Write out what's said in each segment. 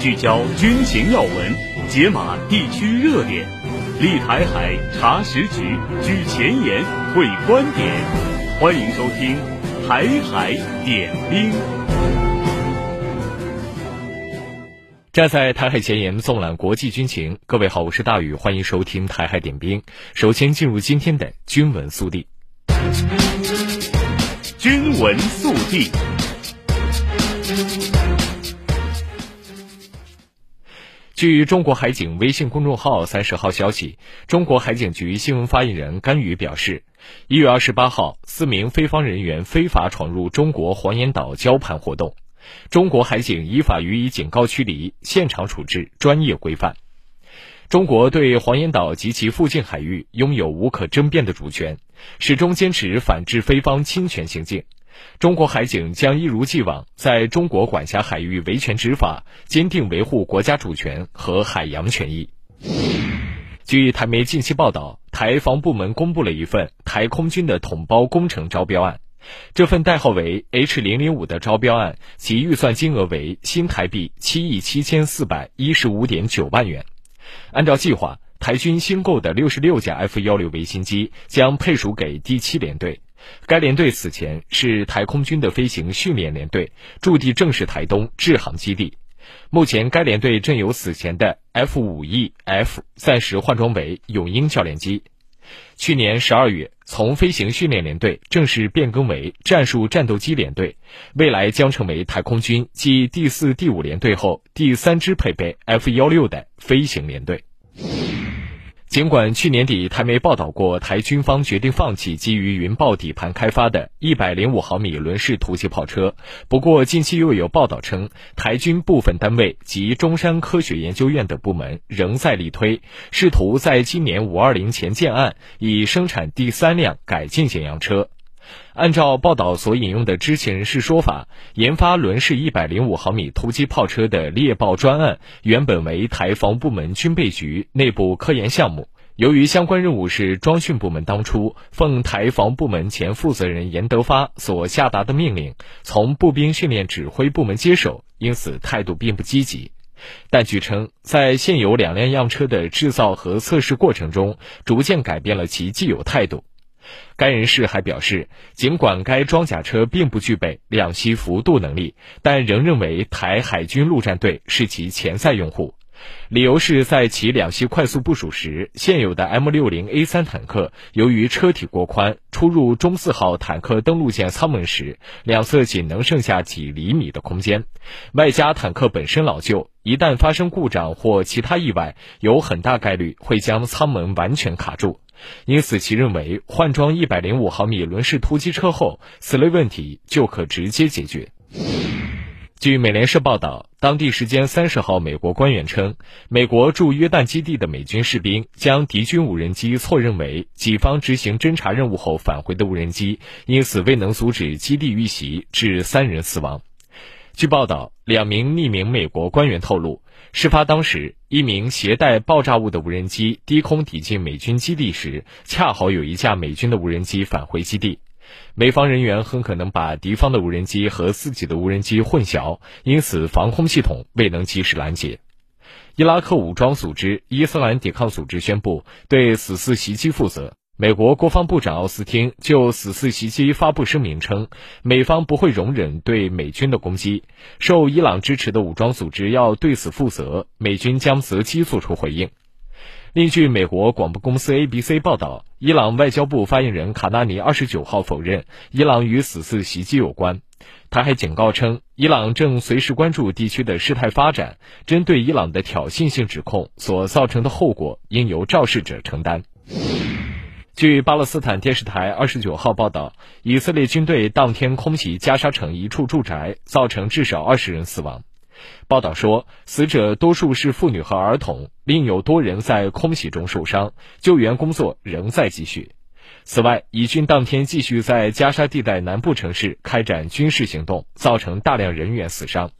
聚焦军情要闻，解码地区热点，立台海查实局，举前沿会观点。欢迎收听《台海点兵》。站在台海前沿，纵览国际军情。各位好，我是大宇，欢迎收听《台海点兵》。首先进入今天的军文速递。军文速递。据中国海警微信公众号三十号消息，中国海警局新闻发言人甘宇表示，一月二十八号，四名非方人员非法闯入中国黄岩岛礁盘活动。中国海警依法予以警告驱离，现场处置专业规范。中国对黄岩岛及其附近海域拥有无可争辩的主权，始终坚持反制非方侵权行径。中国海警将一如既往在中国管辖海域维权执法，坚定维护国家主权和海洋权益。据台媒近期报道，台防部门公布了一份台空军的统包工程招标案。这份代号为 H 零零五的招标案，其预算金额为新台币七亿七千四百一十五点九万元。按照计划，台军新购的六十六架 F 幺六维新机将配属给第七联队。该联队此前是台空军的飞行训练联队，驻地正是台东志航基地。目前，该联队正由此前的 F 五 E F 暂时换装为永鹰教练机。去年十二月，从飞行训练联队正式变更为战术战斗机联队，未来将成为台空军继第四、第五联队后第三支配备 F 幺六的飞行联队。尽管去年底台媒报道过台军方决定放弃基于云豹底盘开发的105毫米轮式突击炮车，不过近期又有报道称，台军部分单位及中山科学研究院等部门仍在力推，试图在今年520前建案，以生产第三辆改进型样车。按照报道所引用的知情人士说法，研发轮式105毫米突击炮车的猎豹专案原本为台防部门军备局内部科研项目，由于相关任务是装训部门当初奉台防部门前负责人严德发所下达的命令，从步兵训练指挥部门接手，因此态度并不积极。但据称，在现有两辆样车的制造和测试过程中，逐渐改变了其既有态度。该人士还表示，尽管该装甲车并不具备两栖伏渡能力，但仍认为台海军陆战队是其潜在用户。理由是在其两栖快速部署时，现有的 M60A3 坦克由于车体过宽，出入中四号坦克登陆舰舱门时，两侧仅能剩下几厘米的空间，外加坦克本身老旧，一旦发生故障或其他意外，有很大概率会将舱门完全卡住。因此，其认为换装一百零五毫米轮式突击车后，此类问题就可直接解决。据美联社报道，当地时间三十号，美国官员称，美国驻约旦基地的美军士兵将敌军无人机错认为己方执行侦察任务后返回的无人机，因此未能阻止基地遇袭，致三人死亡。据报道，两名匿名美国官员透露，事发当时，一名携带爆炸物的无人机低空抵近美军基地时，恰好有一架美军的无人机返回基地。美方人员很可能把敌方的无人机和自己的无人机混淆，因此防空系统未能及时拦截。伊拉克武装组织伊斯兰抵抗组织宣布对此次袭击负责。美国国防部长奥斯汀就此次袭击发布声明称，美方不会容忍对美军的攻击，受伊朗支持的武装组织要对此负责，美军将择机作出回应。另据美国广播公司 ABC 报道，伊朗外交部发言人卡纳尼二十九号否认伊朗与此次袭击有关，他还警告称，伊朗正随时关注地区的事态发展，针对伊朗的挑衅性指控所造成的后果，应由肇事者承担。据巴勒斯坦电视台二十九号报道，以色列军队当天空袭加沙城一处住宅，造成至少二十人死亡。报道说，死者多数是妇女和儿童，另有多人在空袭中受伤，救援工作仍在继续。此外，以军当天继续在加沙地带南部城市开展军事行动，造成大量人员死伤。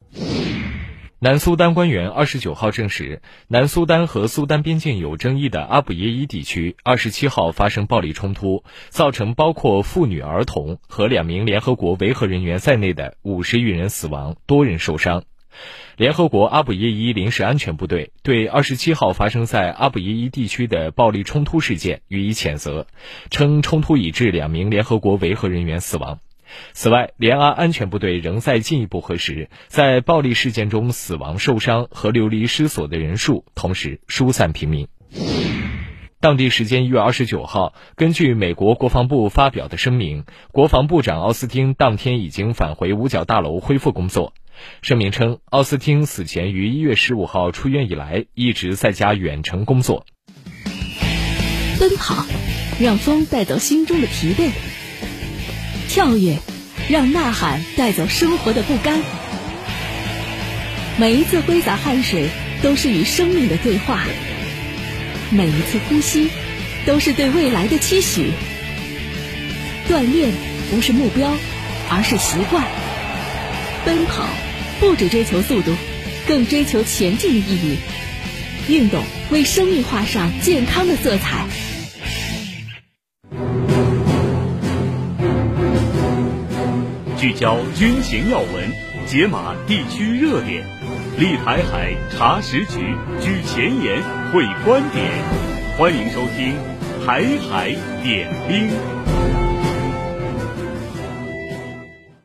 南苏丹官员二十九号证实，南苏丹和苏丹边境有争议的阿卜耶伊地区二十七号发生暴力冲突，造成包括妇女、儿童和两名联合国维和人员在内的五十余人死亡，多人受伤。联合国阿布耶伊临时安全部队对二十七号发生在阿布耶伊地区的暴力冲突事件予以谴责，称冲突已致两名联合国维和人员死亡。此外，联阿安全部队仍在进一步核实在暴力事件中死亡、受伤和流离失所的人数，同时疏散平民。当地时间一月二十九号，根据美国国防部发表的声明，国防部长奥斯汀当天已经返回五角大楼恢复工作。声明称，奥斯汀此前于一月十五号出院以来，一直在家远程工作。奔跑，让风带走心中的疲惫；跳跃，让呐喊带走生活的不甘。每一次挥洒汗水，都是与生命的对话。每一次呼吸，都是对未来的期许。锻炼不是目标，而是习惯。奔跑不只追求速度，更追求前进的意义。运动为生命画上健康的色彩。聚焦军情要闻，解码地区热点。立台海查实局，举前沿会观点。欢迎收听《台海点兵》。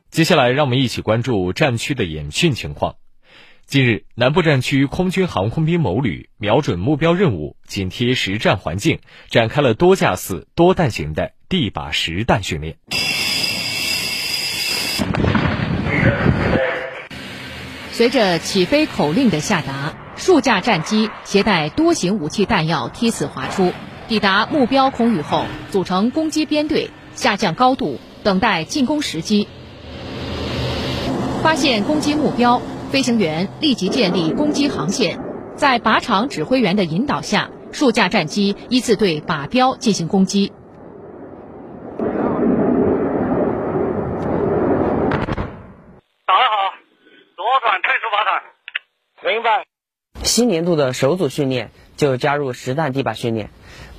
接下来，让我们一起关注战区的演训情况。近日，南部战区空军航空兵某旅瞄准目标任务，紧贴实战环境，展开了多架次、多弹型的地靶实弹训练。随着起飞口令的下达，数架战机携带多型武器弹药梯次滑出，抵达目标空域后，组成攻击编队，下降高度，等待进攻时机。发现攻击目标，飞行员立即建立攻击航线，在靶场指挥员的引导下，数架战机依次对靶标进行攻击。明白。新年度的首组训练就加入实弹地靶训练，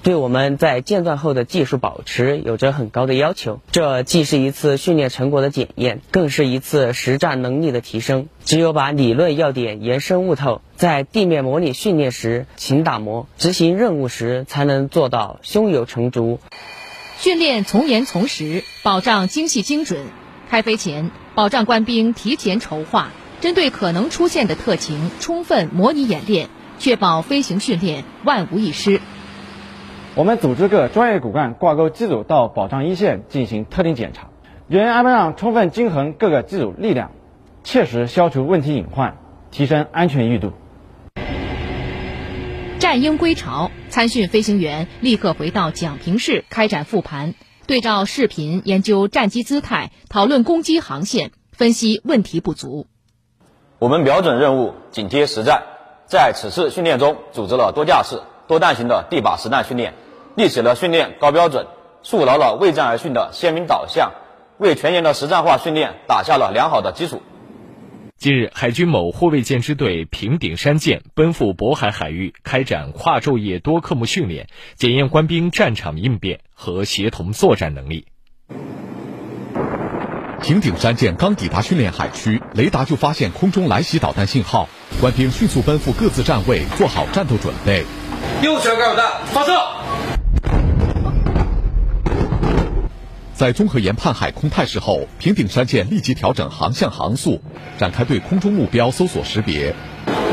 对我们在间断后的技术保持有着很高的要求。这既是一次训练成果的检验，更是一次实战能力的提升。只有把理论要点延伸悟透，在地面模拟训练时勤打磨，执行任务时才能做到胸有成竹。训练从严从实，保障精细精准。开飞前，保障官兵提前筹划。针对可能出现的特情，充分模拟演练，确保飞行训练万无一失。我们组织各专业骨干挂钩机组到保障一线进行特定检查，人员安排上充分均衡各个机组力量，切实消除问题隐患，提升安全裕度。战鹰归巢，参训飞行员立刻回到讲评室开展复盘，对照视频研究战机姿态，讨论攻击航线，分析问题不足。我们瞄准任务，紧贴实战，在此次训练中组织了多架次、多弹型的地靶实弹训练，立起了训练高标准，树牢了为战而训的鲜明导向，为全年的实战化训练打下了良好的基础。近日，海军某护卫舰支队平顶山舰奔赴渤海海域，开展跨昼夜多科目训练，检验官兵战场应变和协同作战能力。平顶山舰刚抵达训练海区，雷达就发现空中来袭导弹信号，官兵迅速奔赴各自站位，做好战斗准备。右旋杆弹发射。在综合研判海空态势后，平顶山舰立即调整航向航速，展开对空中目标搜索识别。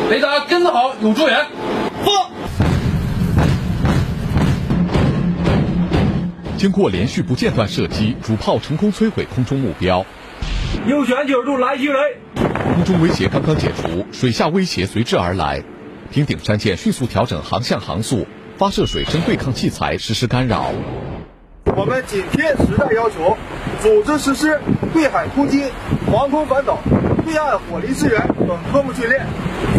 雷达跟得好，有助援。经过连续不间断射击，主炮成功摧毁空中目标。右旋九十度来袭雷。空中威胁刚刚解除，水下威胁随之而来。平顶山舰迅速调整航向航速，发射水声对抗器材实施干扰。我们紧贴时代要求，组织实施对海突击、防空反导、对岸火力支援等科目训练，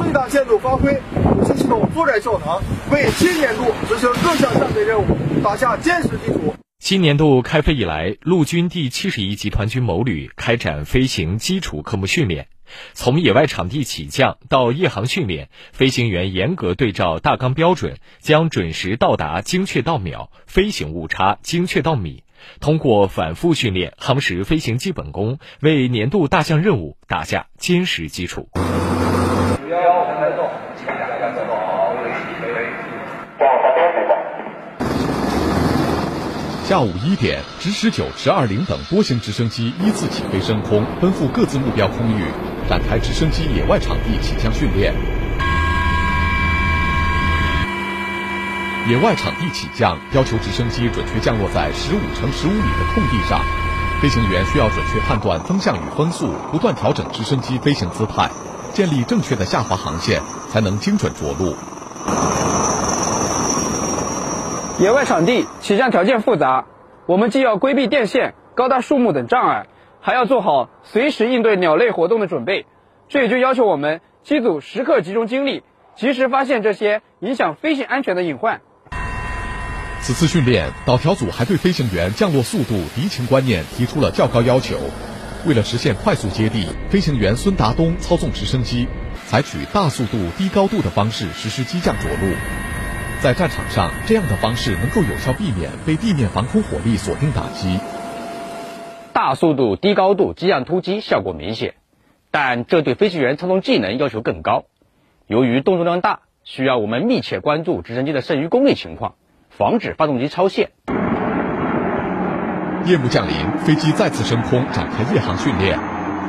最大限度发挥武器系统作战效能，为新年度执行各项战备任务打下坚实基础。新年度开飞以来，陆军第七十一集团军某旅开展飞行基础科目训练，从野外场地起降到夜航训练，飞行员严格对照大纲标准，将准时到达精确到秒，飞行误差精确到米。通过反复训练，夯实飞行基本功，为年度大项任务打下坚实基础。标三分下午一点，直十九、直二零等多型直升机依次起飞升空，奔赴各自目标空域，展开直升机野外场地起降训练。野外场地起降要求直升机准确降落在十五乘十五米的空地上，飞行员需要准确判断风向与风速，不断调整直升机飞行姿态，建立正确的下滑航线，才能精准着陆。野外场地起降条件复杂，我们既要规避电线、高大树木等障碍，还要做好随时应对鸟类活动的准备。这也就要求我们机组时刻集中精力，及时发现这些影响飞行安全的隐患。此次训练，导调组还对飞行员降落速度、敌情观念提出了较高要求。为了实现快速接地，飞行员孙达东操纵直升机，采取大速度、低高度的方式实施机降着陆。在战场上，这样的方式能够有效避免被地面防空火力锁定打击。大速度、低高度机样突击效果明显，但这对飞行员操纵技能要求更高。由于动作量大，需要我们密切关注直升机的剩余功率情况。防止发动机超限。夜幕降临，飞机再次升空，展开夜航训练。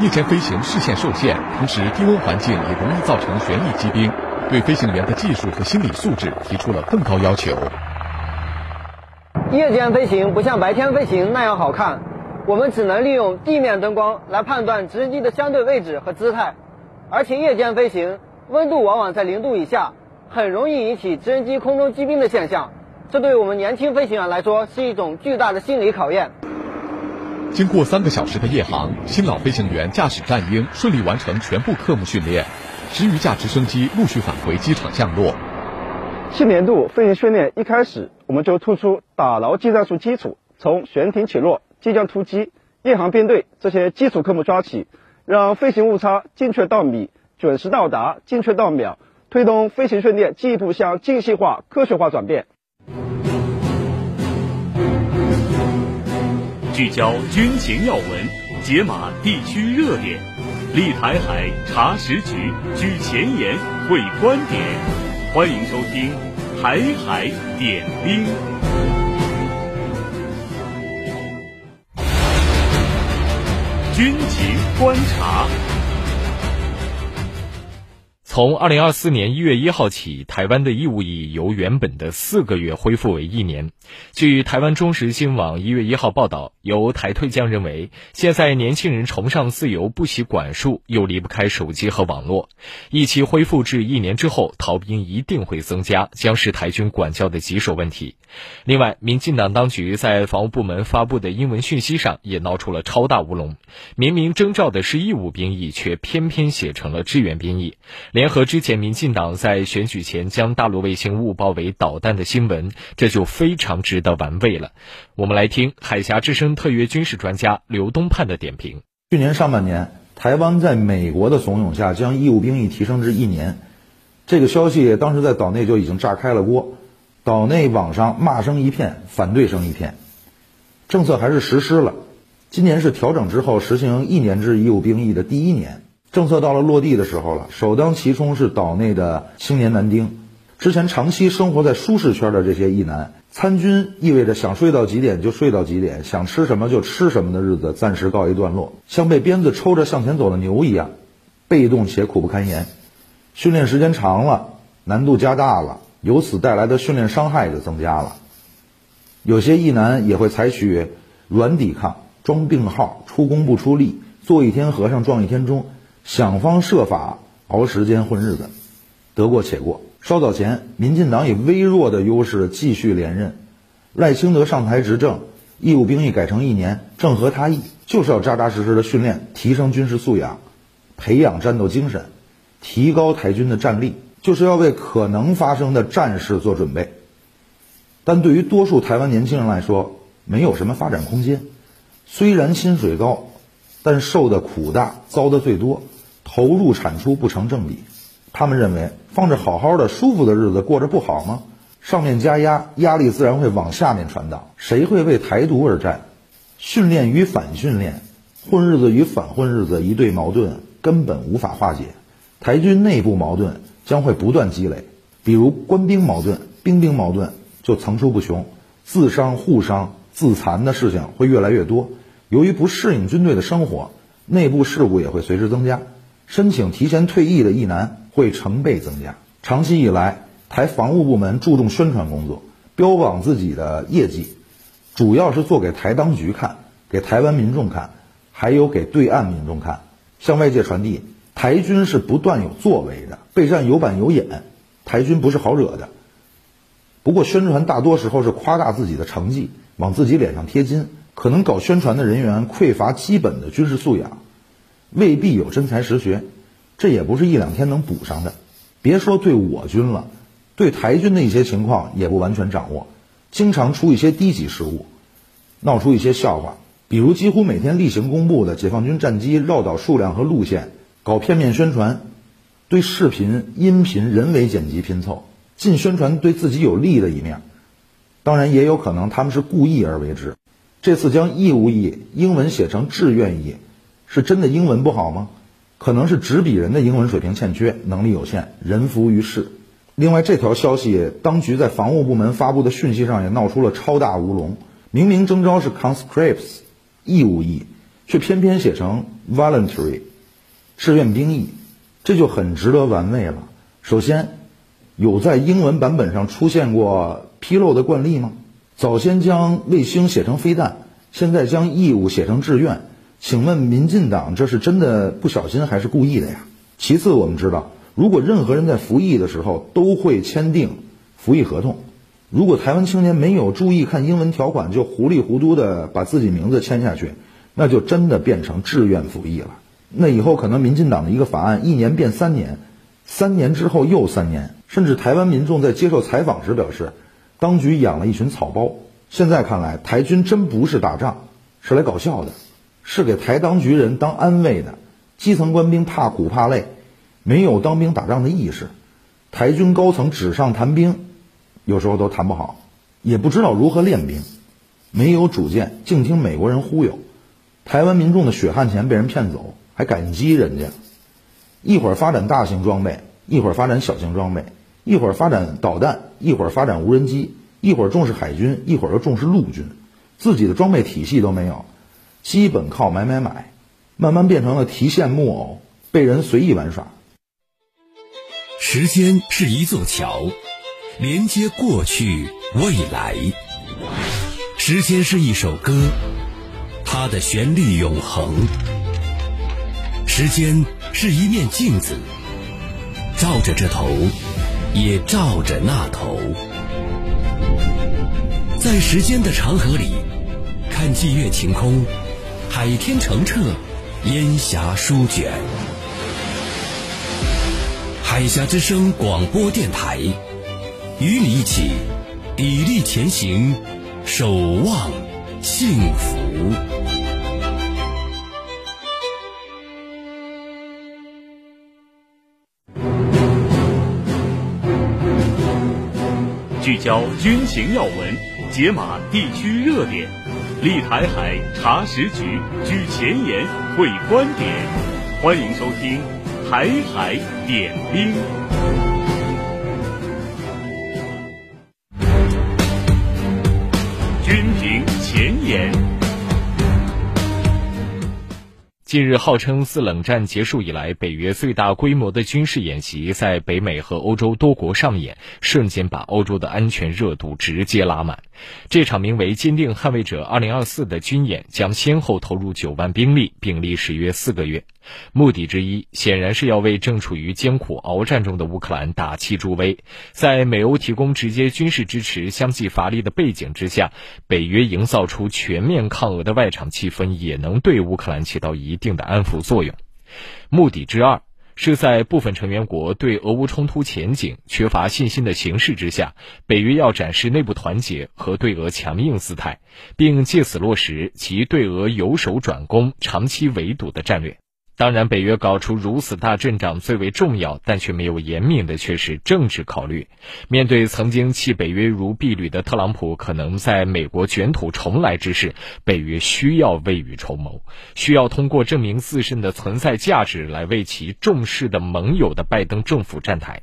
夜间飞行视线受限，同时低温环境也容易造成旋翼机冰，对飞行员的技术和心理素质提出了更高要求。夜间飞行不像白天飞行那样好看，我们只能利用地面灯光来判断直升机的相对位置和姿态，而且夜间飞行温度往往在零度以下，很容易引起直升机空中积冰的现象。这对于我们年轻飞行员来说是一种巨大的心理考验。经过三个小时的夜航，新老飞行员驾驶战鹰顺利完成全部科目训练，十余架直升机陆续返回机场降落。新年度飞行训练一开始，我们就突出打牢技战术基础，从悬停起落、机降突击、夜航编队这些基础科目抓起，让飞行误差精确到米，准时到达精确到秒，推动飞行训练进一步向精细化、科学化转变。聚焦军情要闻，解码地区热点，立台海查实局，居前沿会观点。欢迎收听《台海点兵》。军情观察。从二零二四年一月一号起，台湾的义务役由原本的四个月恢复为一年。据台湾中时新网一月一号报道，由台退将认为，现在年轻人崇尚自由，不喜管束，又离不开手机和网络，一期恢复至一年之后，逃兵一定会增加，将是台军管教的棘手问题。另外，民进党当局在防务部门发布的英文讯息上也闹出了超大乌龙，明明征召的是义务兵役，却偏偏写成了志愿兵役。和之前民进党在选举前将大陆卫星误报为导弹的新闻，这就非常值得玩味了。我们来听海峡之声特约军事专家刘东盼的点评。去年上半年，台湾在美国的怂恿下，将义务兵役提升至一年，这个消息当时在岛内就已经炸开了锅，岛内网上骂声一片，反对声一片。政策还是实施了，今年是调整之后实行一年制义务兵役的第一年。政策到了落地的时候了，首当其冲是岛内的青年男丁。之前长期生活在舒适圈的这些役男，参军意味着想睡到几点就睡到几点，想吃什么就吃什么的日子暂时告一段落，像被鞭子抽着向前走的牛一样，被动且苦不堪言。训练时间长了，难度加大了，由此带来的训练伤害就增加了。有些役男也会采取软抵抗、装病号、出工不出力、做一天和尚撞一天钟。想方设法熬时间混日子，得过且过。稍早前，民进党以微弱的优势继续连任，赖清德上台执政，义务兵役改成一年，正合他意，就是要扎扎实实的训练，提升军事素养，培养战斗精神，提高台军的战力，就是要为可能发生的战事做准备。但对于多数台湾年轻人来说，没有什么发展空间，虽然薪水高，但受的苦大，遭的最多。投入产出不成正比，他们认为放着好好的舒服的日子过着不好吗？上面加压，压力自然会往下面传导。谁会为台独而战？训练与反训练，混日子与反混日子一对矛盾，根本无法化解。台军内部矛盾将会不断积累，比如官兵矛盾、兵兵矛盾就层出不穷，自伤、互伤、自残的事情会越来越多。由于不适应军队的生活，内部事故也会随之增加，申请提前退役的役男会成倍增加。长期以来，台防务部门注重宣传工作，标榜自己的业绩，主要是做给台当局看，给台湾民众看，还有给对岸民众看，向外界传递台军是不断有作为的，备战有板有眼，台军不是好惹的。不过宣传大多时候是夸大自己的成绩，往自己脸上贴金。可能搞宣传的人员匮乏基本的军事素养，未必有真才实学，这也不是一两天能补上的。别说对我军了，对台军的一些情况也不完全掌握，经常出一些低级失误，闹出一些笑话。比如几乎每天例行公布的解放军战机绕岛数量和路线，搞片面宣传，对视频、音频人为剪辑拼凑，尽宣传对自己有利的一面。当然，也有可能他们是故意而为之。这次将义务役英文写成志愿役，是真的英文不好吗？可能是执笔人的英文水平欠缺，能力有限，人浮于事。另外，这条消息当局在防务部门发布的讯息上也闹出了超大乌龙。明明征召是 conscripts 义务役，却偏偏写成 voluntary 志愿兵役，这就很值得玩味了。首先，有在英文版本上出现过纰漏的惯例吗？早先将卫星写成飞弹，现在将义务写成志愿，请问民进党这是真的不小心还是故意的呀？其次，我们知道，如果任何人在服役的时候都会签订服役合同，如果台湾青年没有注意看英文条款就糊里糊涂的把自己名字签下去，那就真的变成志愿服役了。那以后可能民进党的一个法案一年变三年，三年之后又三年，甚至台湾民众在接受采访时表示。当局养了一群草包，现在看来，台军真不是打仗，是来搞笑的，是给台当局人当安慰的。基层官兵怕苦怕累，没有当兵打仗的意识。台军高层纸上谈兵，有时候都谈不好，也不知道如何练兵，没有主见，净听美国人忽悠。台湾民众的血汗钱被人骗走，还感激人家。一会儿发展大型装备，一会儿发展小型装备。一会儿发展导弹，一会儿发展无人机，一会儿重视海军，一会儿又重视陆军，自己的装备体系都没有，基本靠买买买，慢慢变成了提线木偶，被人随意玩耍。时间是一座桥，连接过去未来。时间是一首歌，它的旋律永恒。时间是一面镜子，照着这头。也照着那头，在时间的长河里，看霁月晴空，海天澄澈，烟霞舒卷。海峡之声广播电台，与你一起砥砺前行，守望幸福。聚焦军情要闻，解码地区热点，立台海查实局，举前沿会观点。欢迎收听《台海点兵》。军评前沿。近日，号称自冷战结束以来北约最大规模的军事演习在北美和欧洲多国上演，瞬间把欧洲的安全热度直接拉满。这场名为“坚定捍卫者 2024” 的军演将先后投入九万兵力，并历时约四个月。目的之一显然是要为正处于艰苦鏖战中的乌克兰打气助威。在美欧提供直接军事支持相继乏力的背景之下，北约营造出全面抗俄的外场气氛，也能对乌克兰起到一定的安抚作用。目的之二是在部分成员国对俄乌冲突前景缺乏信心的形势之下，北约要展示内部团结和对俄强硬姿态，并借此落实其对俄由守转攻、长期围堵的战略。当然，北约搞出如此大阵仗最为重要，但却没有严明的却是政治考虑。面对曾经弃北约如敝履的特朗普，可能在美国卷土重来之时，北约需要未雨绸缪，需要通过证明自身的存在价值来为其重视的盟友的拜登政府站台。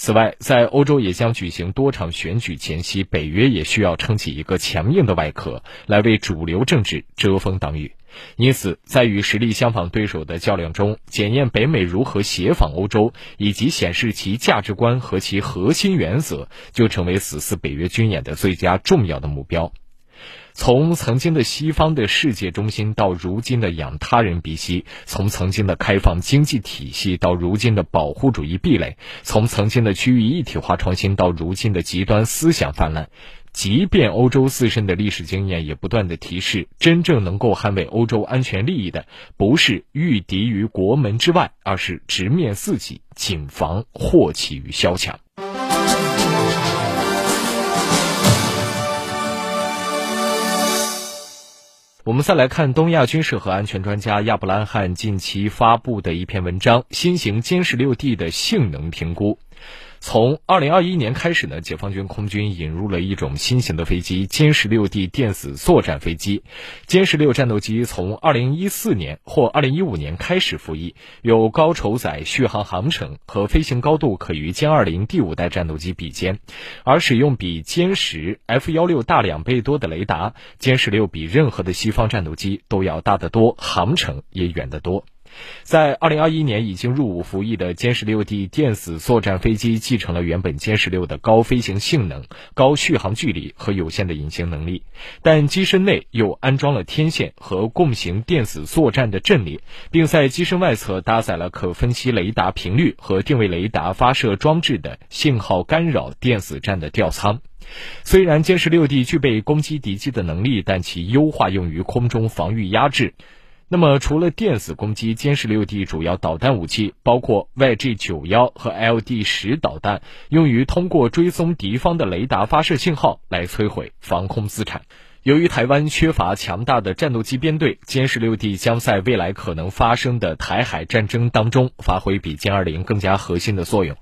此外，在欧洲也将举行多场选举前夕，北约也需要撑起一个强硬的外壳，来为主流政治遮风挡雨。因此，在与实力相仿对手的较量中，检验北美如何协防欧洲，以及显示其价值观和其核心原则，就成为此次北约军演的最佳重要的目标。从曾经的西方的世界中心到如今的养他人鼻息，从曾经的开放经济体系到如今的保护主义壁垒，从曾经的区域一体化创新到如今的极端思想泛滥。即便欧洲自身的历史经验也不断地提示，真正能够捍卫欧洲安全利益的，不是御敌于国门之外，而是直面自己，谨防祸起于萧墙。我们再来看东亚军事和安全专家亚布兰汉近期发布的一篇文章：新型歼十六 D 的性能评估。从二零二一年开始呢，解放军空军引入了一种新型的飞机——歼十六 D 电子作战飞机。歼十六战斗机从二零一四年或二零一五年开始服役，有高承载续航航程和飞行高度可与歼二零第五代战斗机比肩，而使用比歼十 F 幺六大两倍多的雷达。歼十六比任何的西方战斗机都要大得多，航程也远得多。在二零二一年已经入伍服役的歼十六 D 电子作战飞机继承了原本歼十六的高飞行性能、高续航距离和有限的隐形能力，但机身内又安装了天线和共行电子作战的阵列，并在机身外侧搭载了可分析雷达频率和定位雷达发射装置的信号干扰电子战的吊舱。虽然歼十六 D 具备攻击敌机的能力，但其优化用于空中防御压制。那么，除了电子攻击，歼十六 D 主要导弹武器包括 YG 九幺和 LD 十导弹，用于通过追踪敌方的雷达发射信号来摧毁防空资产。由于台湾缺乏强大的战斗机编队，歼十六 D 将在未来可能发生的台海战争当中发挥比歼二零更加核心的作用。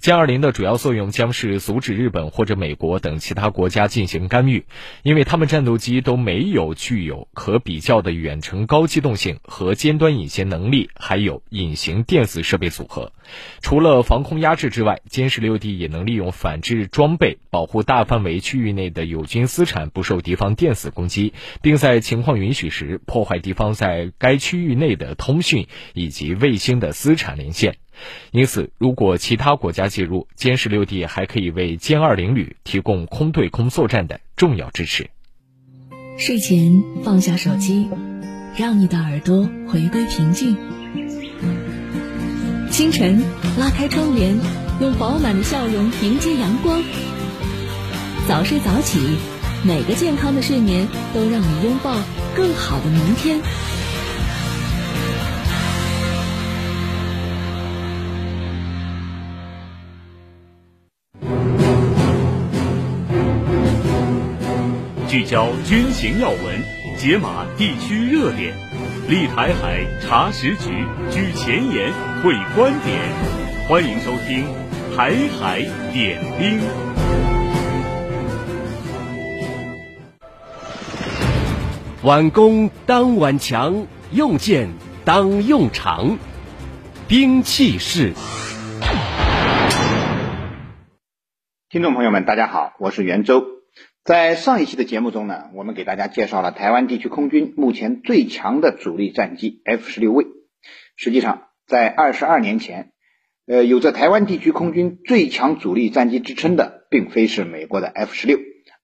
歼二零的主要作用将是阻止日本或者美国等其他国家进行干预，因为他们战斗机都没有具有可比较的远程高机动性和尖端隐形能力，还有隐形电子设备组合。除了防空压制之外，歼十六 D 也能利用反制装备保护大范围区域内的友军资产不受敌方电。子攻击，并在情况允许时破坏敌方在该区域内的通讯以及卫星的资产连线。因此，如果其他国家介入，歼十六 D 还可以为歼二零旅提供空对空作战的重要支持。睡前放下手机，让你的耳朵回归平静。清晨拉开窗帘，用饱满的笑容迎接阳光。早睡早起。每个健康的睡眠都让你拥抱更好的明天。聚焦军情要闻，解码地区热点，立台海查实局，举前沿会观点。欢迎收听《台海点兵》。挽弓当挽强，用箭当用长，兵器是。听众朋友们，大家好，我是袁周。在上一期的节目中呢，我们给大家介绍了台湾地区空军目前最强的主力战机 F 十六 V。实际上，在二十二年前，呃，有着台湾地区空军最强主力战机之称的，并非是美国的 F 十六。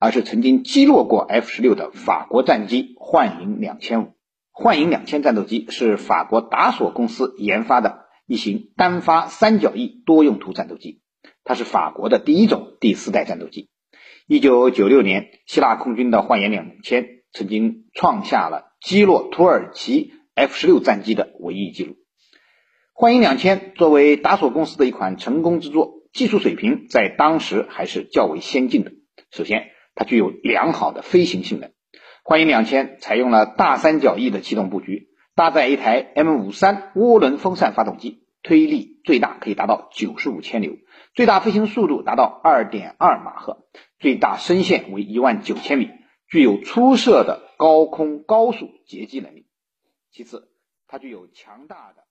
而是曾经击落过 F 十六的法国战机幻影两千五。幻影两千战斗机是法国达索公司研发的一型单发三角翼多用途战斗机，它是法国的第一种第四代战斗机。一九九六年，希腊空军的幻影两千曾经创下了击落土耳其 F 十六战机的唯一记录。幻影两千作为达索公司的一款成功之作，技术水平在当时还是较为先进的。首先，它具有良好的飞行性能。幻影两千采用了大三角翼的气动布局，搭载一台 M53 涡轮风扇发动机，推力最大可以达到九十五千牛，最大飞行速度达到二点二马赫，最大升限为一万九千米，具有出色的高空高速截击能力。其次，它具有强大的